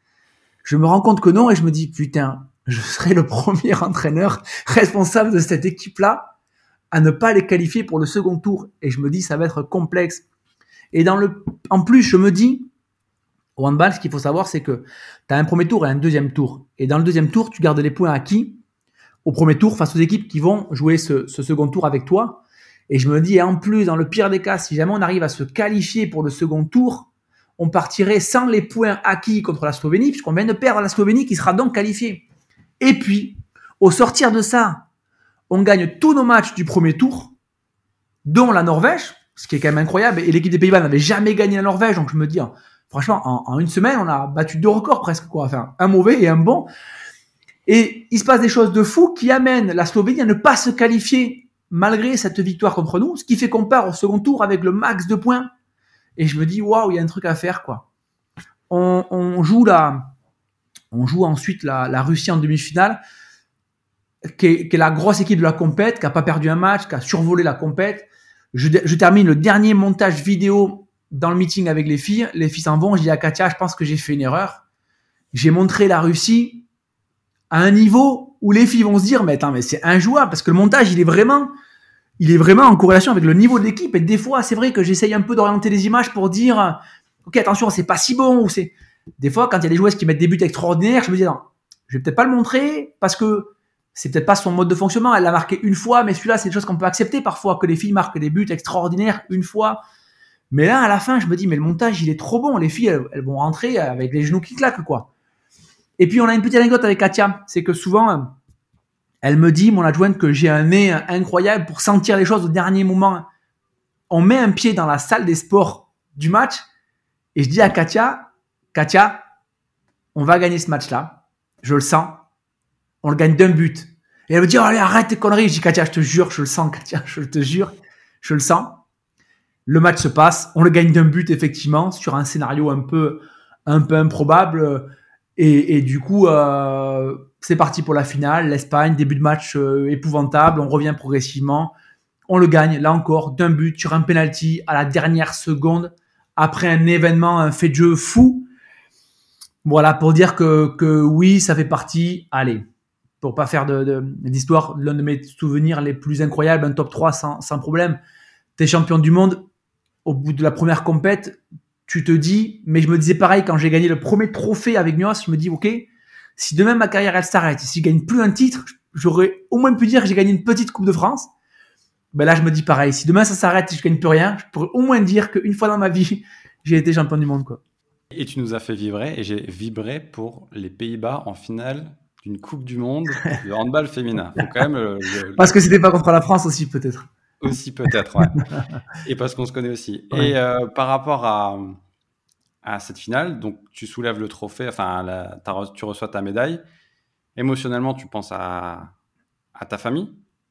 Je me rends compte que non, et je me dis, putain, je serai le premier entraîneur responsable de cette équipe-là. à ne pas les qualifier pour le second tour. Et je me dis, ça va être complexe. Et en plus, je me dis, au handball, ce qu'il faut savoir, c'est que tu as un premier tour et un deuxième tour. Et dans le deuxième tour, tu gardes les points acquis au premier tour face aux équipes qui vont jouer ce, ce second tour avec toi. Et je me dis, et en plus, dans le pire des cas, si jamais on arrive à se qualifier pour le second tour, on partirait sans les points acquis contre la Slovénie, puisqu'on vient de perdre la Slovénie qui sera donc qualifiée. Et puis, au sortir de ça, on gagne tous nos matchs du premier tour, dont la Norvège, ce qui est quand même incroyable. Et l'équipe des Pays-Bas n'avait jamais gagné la Norvège, donc je me dis, hein, franchement, en, une semaine, on a battu deux records presque, quoi. Enfin, un mauvais et un bon. Et il se passe des choses de fou qui amènent la Slovénie à ne pas se qualifier malgré cette victoire contre nous, ce qui fait qu'on part au second tour avec le max de points. Et je me dis, waouh, il y a un truc à faire, quoi. On, joue la, on joue ensuite la, Russie en demi-finale, qui est, la grosse équipe de la compète, qui a pas perdu un match, qui a survolé la compète. Je, termine le dernier montage vidéo dans le meeting avec les filles. Les filles s'en vont. Je dis à Katia, je pense que j'ai fait une erreur. J'ai montré la Russie à un niveau où les filles vont se dire, mais attends, mais c'est injouable parce que le montage, il est vraiment, en corrélation avec le niveau de l'équipe. Et des fois, c'est vrai que j'essaye un peu d'orienter les images pour dire, ok, attention, c'est pas si bon des fois, quand il y a des joueuses qui mettent des buts extraordinaires, je me dis, non, je vais peut-être pas le montrer parce que c'est peut-être pas son mode de fonctionnement. Elle l'a marqué une fois, mais celui-là, c'est des choses qu'on peut accepter parfois que les filles marquent des buts extraordinaires une fois. Mais là, à la fin, je me dis, mais le montage, il est trop bon. Les filles, elles vont rentrer avec les genoux qui claquent, quoi. Et puis on a une petite anecdote avec Katia, c'est que souvent, elle me dit, mon adjointe, que j'ai un nez incroyable pour sentir les choses au dernier moment. On met un pied dans la salle des sports du match et je dis à Katia, Katia, on va gagner ce match-là. Je le sens. On le gagne d'un but. Et elle me dit, allez, arrête tes conneries. Je dis, Katia, je te jure, je le sens, Katia, je te jure, je le sens. Le match se passe. On le gagne d'un but, effectivement, sur un scénario un peu, un peu improbable. Et, du coup, euh, c'est parti pour la finale. L'Espagne, début de match euh, épouvantable. On revient progressivement. On le gagne, là encore, d'un but sur un penalty à la dernière seconde, après un événement, un fait de jeu fou. Voilà, pour dire que, que oui, ça fait partie. Allez, pour pas faire d'histoire, l'un de mes souvenirs les plus incroyables, un top 3 sans, sans problème. T'es champion du monde. Au bout de la première compète, tu te dis, mais je me disais pareil quand j'ai gagné le premier trophée avec Nios, je me dis, ok, si demain ma carrière elle s'arrête, si je gagne plus un titre, j'aurais au moins pu dire que j'ai gagné une petite Coupe de France. Ben là, je me dis pareil, si demain ça s'arrête et je gagne plus rien, je pourrais au moins dire qu'une fois dans ma vie, j'ai été champion du monde, quoi. Et tu nous as fait vibrer, et j'ai vibré pour les Pays-Bas en finale d'une Coupe du Monde de handball féminin. quand même Parce que c'était pas contre la France aussi, peut-être. Aussi peut-être, ouais. et parce qu'on se connaît aussi. Et euh, par rapport à, à cette finale, donc tu soulèves le trophée, enfin tu reçois ta médaille. Émotionnellement, tu penses à, à ta famille?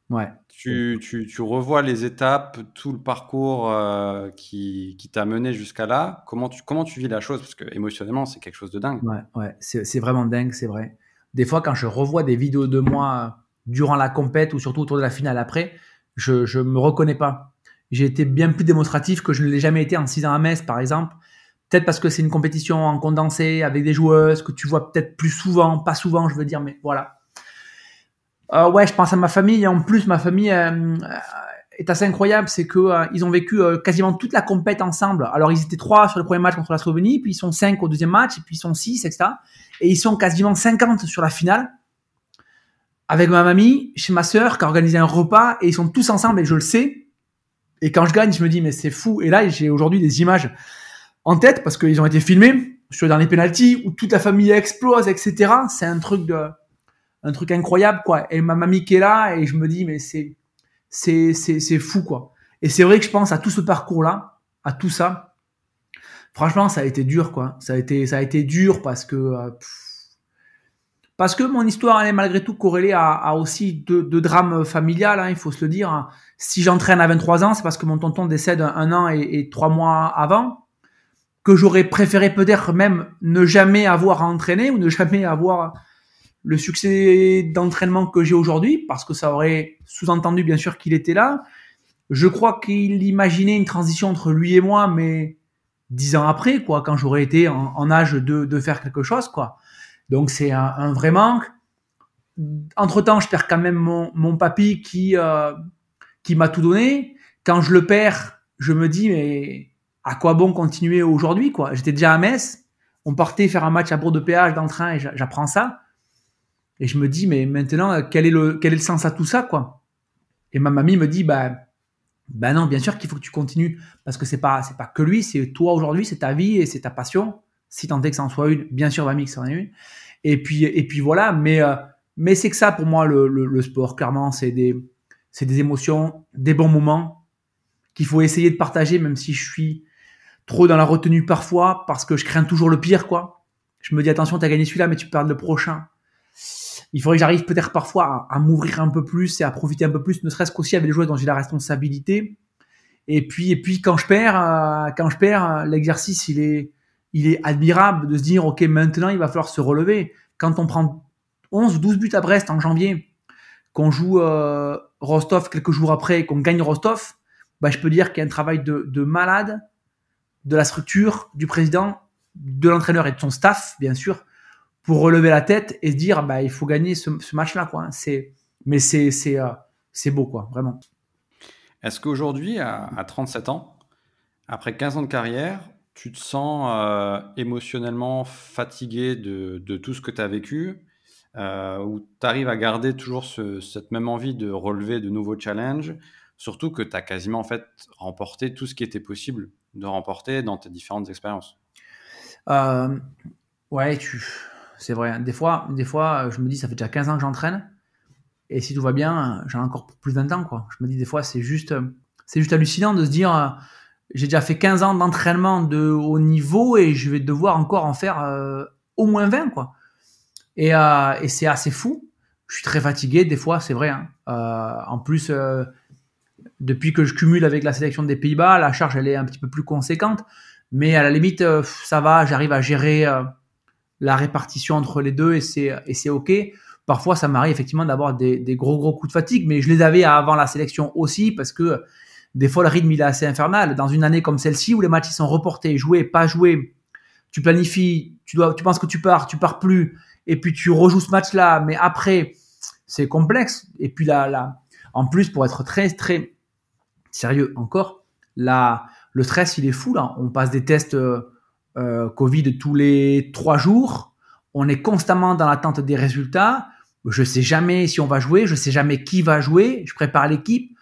Ouais. Tu, tu, tu, revois les étapes, tout le parcours euh, qui, qui t'a mené jusqu'à là. Comment tu, comment tu vis la chose? Parce que émotionnellement, c'est quelque chose de dingue. Ouais, ouais. c'est vraiment dingue, c'est vrai. Des fois, quand je revois des vidéos de moi durant la compète ou surtout autour de la finale après, je ne me reconnais pas. J'ai été bien plus démonstratif que je ne l'ai jamais été en 6 ans à Metz, par exemple. Peut-être parce que c'est une compétition en condensé avec des joueuses que tu vois peut-être plus souvent, pas souvent, je veux dire, mais voilà. Euh, ouais, je pense à ma famille. En plus, ma famille euh, est assez incroyable. C'est que euh, ils ont vécu quasiment toute la compète ensemble. Alors, ils étaient trois sur le premier match contre la Slovénie, puis ils sont cinq au deuxième match, et puis ils sont six, etc. Et ils sont quasiment 50 sur la finale avec ma mamie, chez ma sœur, qui a organisé un repas, et ils sont tous ensemble, et je le sais. Et quand je gagne, je me dis, mais c'est fou. Et là, j'ai aujourd'hui des images en tête, parce qu'ils ont été filmés sur les derniers penalties, où toute la famille explose, etc. C'est un truc de, un truc incroyable, quoi. Et ma mamie qui est là, et je me dis, mais c'est, c'est, c'est, fou, quoi. Et c'est vrai que je pense à tout ce parcours-là, à tout ça. Franchement, ça a été dur, quoi. Ça a été, ça a été dur parce que, euh, parce que mon histoire, elle est malgré tout corrélée à, aussi deux, drames familiales, hein, il faut se le dire. Si j'entraîne à 23 ans, c'est parce que mon tonton décède un, an et, trois mois avant, que j'aurais préféré peut-être même ne jamais avoir entraîné ou ne jamais avoir le succès d'entraînement que j'ai aujourd'hui, parce que ça aurait sous-entendu bien sûr qu'il était là. Je crois qu'il imaginait une transition entre lui et moi, mais dix ans après, quoi, quand j'aurais été en, âge de, faire quelque chose, quoi. Donc c'est un, vrai manque. Entre temps, je perds quand même mon, papy qui euh, qui m'a tout donné. Quand je le perds, je me dis, mais à quoi bon continuer aujourd'hui, quoi? J'étais déjà à Metz, on partait faire un match à bord de péage dans le train et j'apprends ça. Et je me dis, mais maintenant, quel est le, quel est le sens à tout ça, quoi? Et ma mamie me dit, bah, bah non, bien sûr qu'il faut que tu continues parce que c'est pas, c'est pas que lui, c'est toi aujourd'hui, c'est ta vie et c'est ta passion. Si tant est que ça en soit une, bien sûr, mamie, que ça en est une. Et puis, et puis voilà, mais, euh, mais c'est que ça pour moi, le, le, le sport, clairement, c'est des, c'est des émotions, des bons moments qu'il faut essayer de partager, même si je suis trop dans la retenue parfois, parce que je crains toujours le pire, quoi. Je me dis, attention, t'as gagné celui-là, mais tu perds le prochain. Il faudrait que j'arrive peut-être parfois à, m'ouvrir un peu plus et à profiter un peu plus, ne serait-ce qu'aussi avec les joueurs dont j'ai la responsabilité. Et puis, et puis quand je perds, euh, quand je perds, l'exercice, il est, il est admirable de se dire, OK, maintenant, il va falloir se relever. Quand on prend 11 ou 12 buts à Brest en janvier, qu'on joue euh, Rostov quelques jours après, qu'on gagne Rostov, bah, je peux dire qu'il y a un travail de malade de la structure, du président, de l'entraîneur et de son staff, bien sûr, pour relever la tête et se dire, bah, il faut gagner ce, match-là, quoi. C'est, mais c'est, c'est, euh, c'est beau, quoi, vraiment. Est-ce qu'aujourd'hui, à, 37 ans, après 15 ans de carrière, tu te sens euh, émotionnellement fatigué de, de, tout ce que tu as vécu euh, ou tu arrives à garder toujours cette même envie de relever de nouveaux challenges, surtout que tu as quasiment en fait remporté tout ce qui était possible de remporter dans tes différentes expériences? Euh, Ouais, tu... c'est vrai. Des fois, des fois, je me dis, ça fait déjà 15 ans que j'entraîne, et si tout va bien, j'en ai encore plus d'un temps. Quoi. Je me dis, des fois, c'est juste, c'est juste hallucinant de se dire, euh, j'ai déjà fait 15 ans d'entraînement de haut niveau, et je vais devoir encore en faire euh, au moins 20. Quoi. Et, euh, et c'est assez fou. Je suis très fatigué, des fois, c'est vrai. Hein. en plus, depuis que je cumule avec la sélection des Pays-Bas, la charge elle est un petit peu plus conséquente, mais à la limite euh, ça va, j'arrive à gérer euh, la répartition entre les deux et c'est ok. Parfois ça m'arrive effectivement d'avoir des, des, gros gros coups de fatigue, mais je les avais avant la sélection aussi parce que des fois le rythme il est assez infernal. Dans une année comme celle-ci où les matchs ils sont reportés, joués, pas joués, tu planifies, tu dois, tu penses que tu pars, tu pars plus, et puis tu rejoues ce match-là, mais après c'est complexe. Et puis là, là, en plus pour être très très sérieux encore, là, le stress, il est fou. Là. On passe des tests euh, euh, Covid tous les trois jours. On est constamment dans l'attente des résultats. Je sais jamais si on va jouer, je sais jamais qui va jouer. Je prépare l'équipe.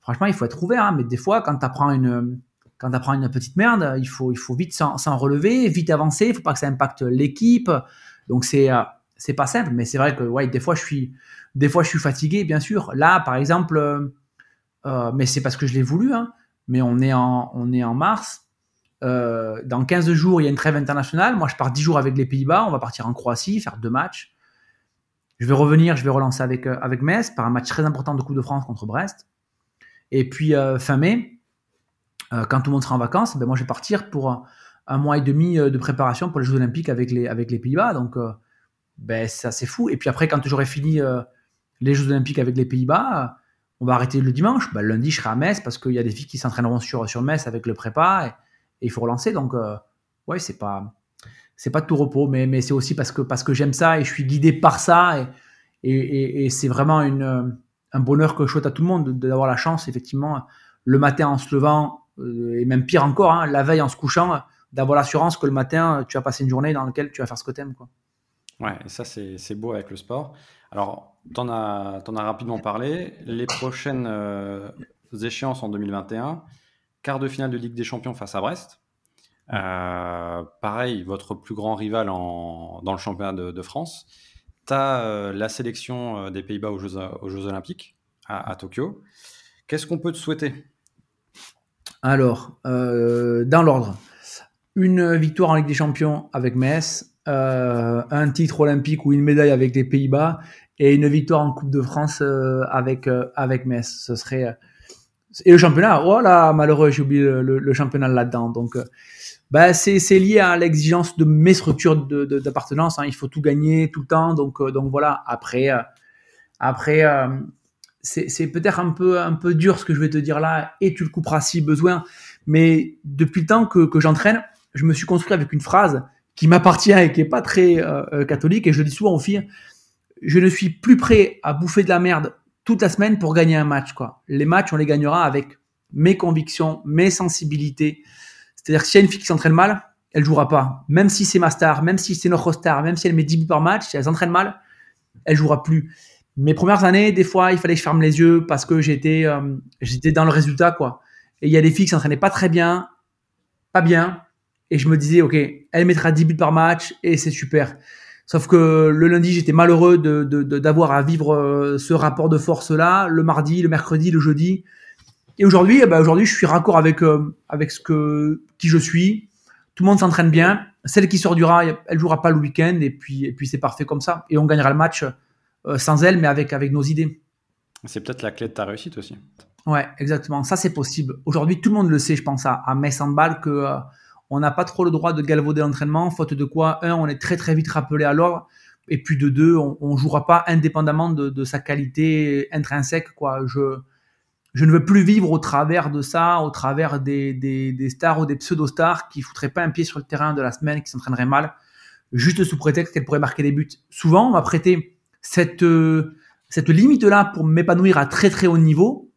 Franchement, il faut être ouvert. Hein, mais des fois, quand tu apprends une, quand apprends une petite merde, il faut, il faut vite s'en relever, vite avancer. Il faut pas que ça impacte l'équipe. Donc c'est, euh, c'est pas simple. Mais c'est vrai que ouais, des fois, je suis, des fois, je suis fatigué, bien sûr. Là, par exemple euh, mais c'est parce que je l'ai voulu. Hein. Mais on est en, on est en mars. Euh, dans 15 jours, il y a une trêve internationale. Moi, je pars 10 jours avec les Pays-Bas. On va partir en Croatie, faire deux matchs. Je vais revenir, je vais relancer avec, euh, avec Metz par un match très important de Coupe de France contre Brest. Et puis, fin mai, quand tout le monde sera en vacances, ben moi, je vais partir pour un, mois et demi de préparation pour les Jeux Olympiques avec les, avec les Pays-Bas. Donc, ben, c'est assez fou. Et puis après, quand j'aurai fini les Jeux Olympiques avec les Pays-Bas, on va arrêter le dimanche. Bah, lundi, je serai à Metz parce qu'il y a des filles qui s'entraîneront sur, sur Metz avec le prépa il faut relancer. Donc, euh, ouais, c'est pas, c'est pas tout repos, mais, mais c'est aussi parce que, parce que j'aime ça et je suis guidé par ça et, et, c'est vraiment une, un bonheur que je souhaite à tout le monde d'avoir la chance, effectivement, le matin en se levant euh, et même pire encore, hein, la veille en se couchant, d'avoir l'assurance que le matin, tu as passé une journée dans laquelle tu vas faire ce que tu aimes. Quoi. Ouais, et ça, c'est beau avec le sport. Alors, tu en, as, rapidement parlé. Les prochaines euh, échéances en 2021, quart de finale de Ligue des Champions face à Brest. Euh, pareil, votre plus grand rival dans le championnat de, France. Tu as euh, la sélection des Pays-Bas aux Jeux, Olympiques à, Tokyo. Qu'est-ce qu'on peut te souhaiter? Alors, dans l'ordre, une victoire en Ligue des Champions avec Metz, un titre olympique ou une médaille avec les Pays-Bas et une victoire en Coupe de France euh, avec euh, avec Metz. Ce serait euh, et le championnat. Oh malheureux, j'ai oublié le, championnat là-dedans. Donc, bah, c'est lié à l'exigence de mes structures d'appartenance. De, hein. Il faut tout gagner tout le temps. Donc, donc voilà. Après, après, c'est peut-être un peu un peu dur ce que je vais te dire là, et tu le couperas si besoin. Mais depuis le temps que, que j'entraîne, je me suis construit avec une phrase qui m'appartient et qui est pas très catholique. Et je le dis souvent aux filles je ne suis plus prêt à bouffer de la merde toute la semaine pour gagner un match. Quoi. Les matchs, on les gagnera avec mes convictions, mes sensibilités. C'est-à-dire que s'il y a une fille qui s'entraîne mal, elle jouera pas. Même si c'est ma star, même si c'est notre star, même si elle met 10 buts par match, si elle s'entraîne mal, elle jouera plus. Mes premières années, des fois, il fallait que je ferme les yeux parce que j'étais euh, dans le résultat quoi. Et il y a des filles qui s'entraînaient pas très bien, pas bien, et je me disais ok, elle mettra 10 buts par match et c'est super. Sauf que le lundi, j'étais malheureux de, d'avoir à vivre euh, ce rapport de force-là, le mardi, le mercredi, le jeudi. Et aujourd'hui, eh ben aujourd'hui, je suis raccord avec euh, avec ce que qui je suis. Tout le monde s'entraîne bien. Celle qui sort du rail, elle jouera pas le week-end et puis et puis c'est parfait comme ça. Et on gagnera le match euh, sans elle, mais avec avec nos idées. C'est peut-être la clé de ta réussite aussi. Ouais, exactement. Ça c'est possible. Aujourd'hui, tout le monde le sait, je pense à, à Metz Handball que on n'a pas trop le droit de galvauder l'entraînement, faute de quoi, un, on est très très vite rappelé à l'ordre, et puis de deux, on, ne jouera pas indépendamment de, sa qualité intrinsèque. Quoi. Je, je ne veux plus vivre au travers de ça, au travers des, des, stars ou des pseudo-stars qui foutraient pas un pied sur le terrain de la semaine, qui s'entraîneraient mal, juste sous prétexte qu'elles pourraient marquer des buts. Souvent, on m'a prêté cette, cette limite-là pour m'épanouir à très très haut niveau,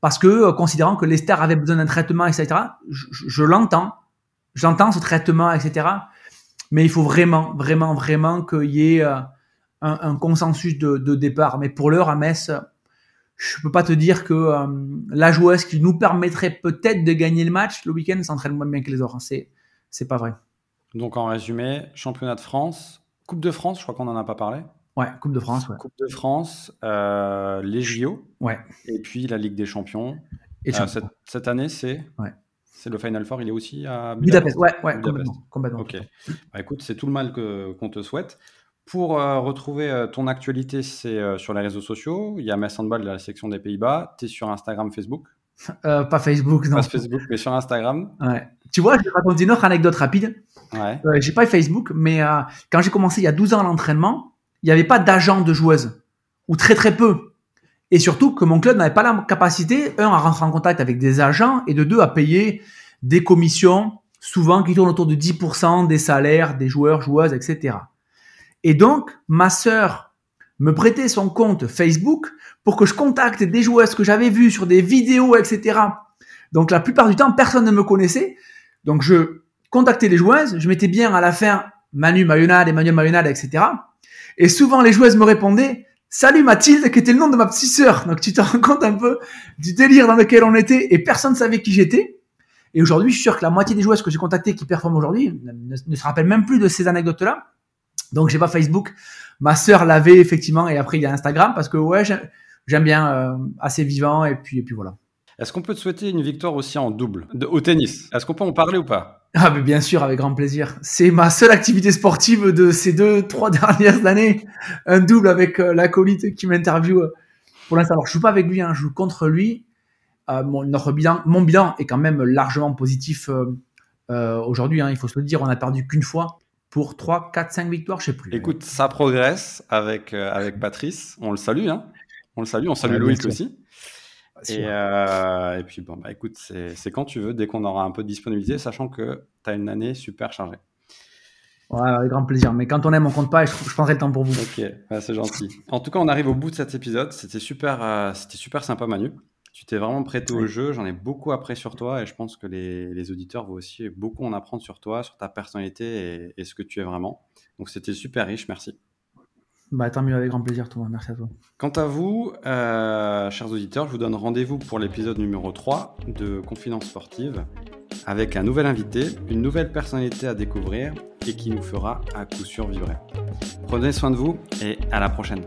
parce que considérant que les stars avaient besoin d'un traitement, etc., je l'entends, J'entends ce traitement, etc. Mais il faut vraiment, vraiment, vraiment qu'il y ait euh, un, consensus de, départ. Mais pour l'heure, à Metz, je peux pas te dire que euh, la joueuse qui nous permettrait peut-être de gagner le match le week-end s'entraîne moins bien que les autres. Hein. C'est, c'est pas vrai. Donc en résumé, championnat de France, Coupe de France, je crois qu'on n'en a pas parlé. Ouais, Coupe de France. Coupe de France, euh, les JO. Ouais. Et puis la Ligue des Champions. Et cette, cette, année, c'est. Ouais. C'est le Final Four, il est aussi à Budapest? Ouais, ouais, complètement, Ok. Bah, écoute, c'est tout le mal que, qu'on te souhaite. Pour euh, retrouver euh, ton actualité, c'est euh, sur les réseaux sociaux. Il y a Mess Handball de la section des Pays-Bas. Tu es sur Instagram, Facebook? Pas Facebook, non. Pas Facebook, mais sur Instagram. Ouais. Tu vois, je vais raconter une autre anecdote rapide. Ouais. j'ai pas Facebook, mais quand j'ai commencé il y a 12 ans l'entraînement, il n'y avait pas d'agent de joueuse. Ou très très peu. Et surtout que mon club n'avait pas la capacité, un, à rentrer en contact avec des agents, et de deux, à payer des commissions, souvent qui tournent autour de 10% des salaires des joueurs, joueuses, etc. Et donc, ma sœur me prêtait son compte Facebook pour que je contacte des joueuses que j'avais vues sur des vidéos, etc. Donc, la plupart du temps, personne ne me connaissait. Donc, je contactais les joueuses, je mettais bien à la fin Manu Mayonade, Emmanuel Mayonade, etc. Et souvent, les joueuses me répondaient, Salut Mathilde, qui était le nom de ma petite sœur. Donc tu te rends compte un peu du délire dans lequel on était et personne ne savait qui j'étais. Et aujourd'hui, je suis sûr que la moitié des joueuses que j'ai contactées qui performent aujourd'hui ne, se rappellent même plus de ces anecdotes-là. Donc j'ai pas Facebook. Ma sœur l'avait effectivement et après il y a Instagram parce que ouais, j'aime bien euh, assez vivant et puis et puis voilà. Est-ce qu'on peut te souhaiter une victoire aussi en double au tennis? Est-ce qu'on peut en parler ou pas? Ah, mais bien sûr, avec grand plaisir. C'est ma seule activité sportive de ces deux, trois dernières années. Un double avec euh, l'acolyte qui m'interviewe pour l'instant. Alors, je joue pas avec lui, hein, je joue contre lui. Euh, mon, notre bilan, mon bilan est quand même largement positif euh, euh aujourd'hui. Hein, il faut se le dire, on a perdu qu'une fois pour 3, 4, 5 victoires, je sais plus. Écoute, ça progresse avec, euh, avec Patrice. On le salue, hein. On le salue, on salue Loïc aussi. Et, euh, et, puis, bon, bah, écoute, c'est quand tu veux, dès qu'on aura un peu de disponibilité, sachant que tu as une année super chargée. Ouais, avec grand plaisir. Mais quand on aime, on compte pas et je, prendrai le temps pour vous. Ok, c'est gentil. En tout cas, on arrive au bout de cet épisode. C'était super, euh, c'était super sympa, Manu. Tu t'es vraiment prêté au jeu. J'en ai beaucoup appris sur toi et je pense que les, les, auditeurs vont aussi beaucoup en apprendre sur toi, sur ta personnalité et, et ce que tu es vraiment. Donc, c'était super riche. Merci. Bah, tant mieux, avec grand plaisir, toi. Merci à toi. Quant à vous, euh, chers auditeurs, je vous donne rendez-vous pour l'épisode numéro 3 de Confidence Sportive avec un nouvel invité, une nouvelle personnalité à découvrir et qui nous fera à coup sûr vibrer. Prenez soin de vous et à la prochaine.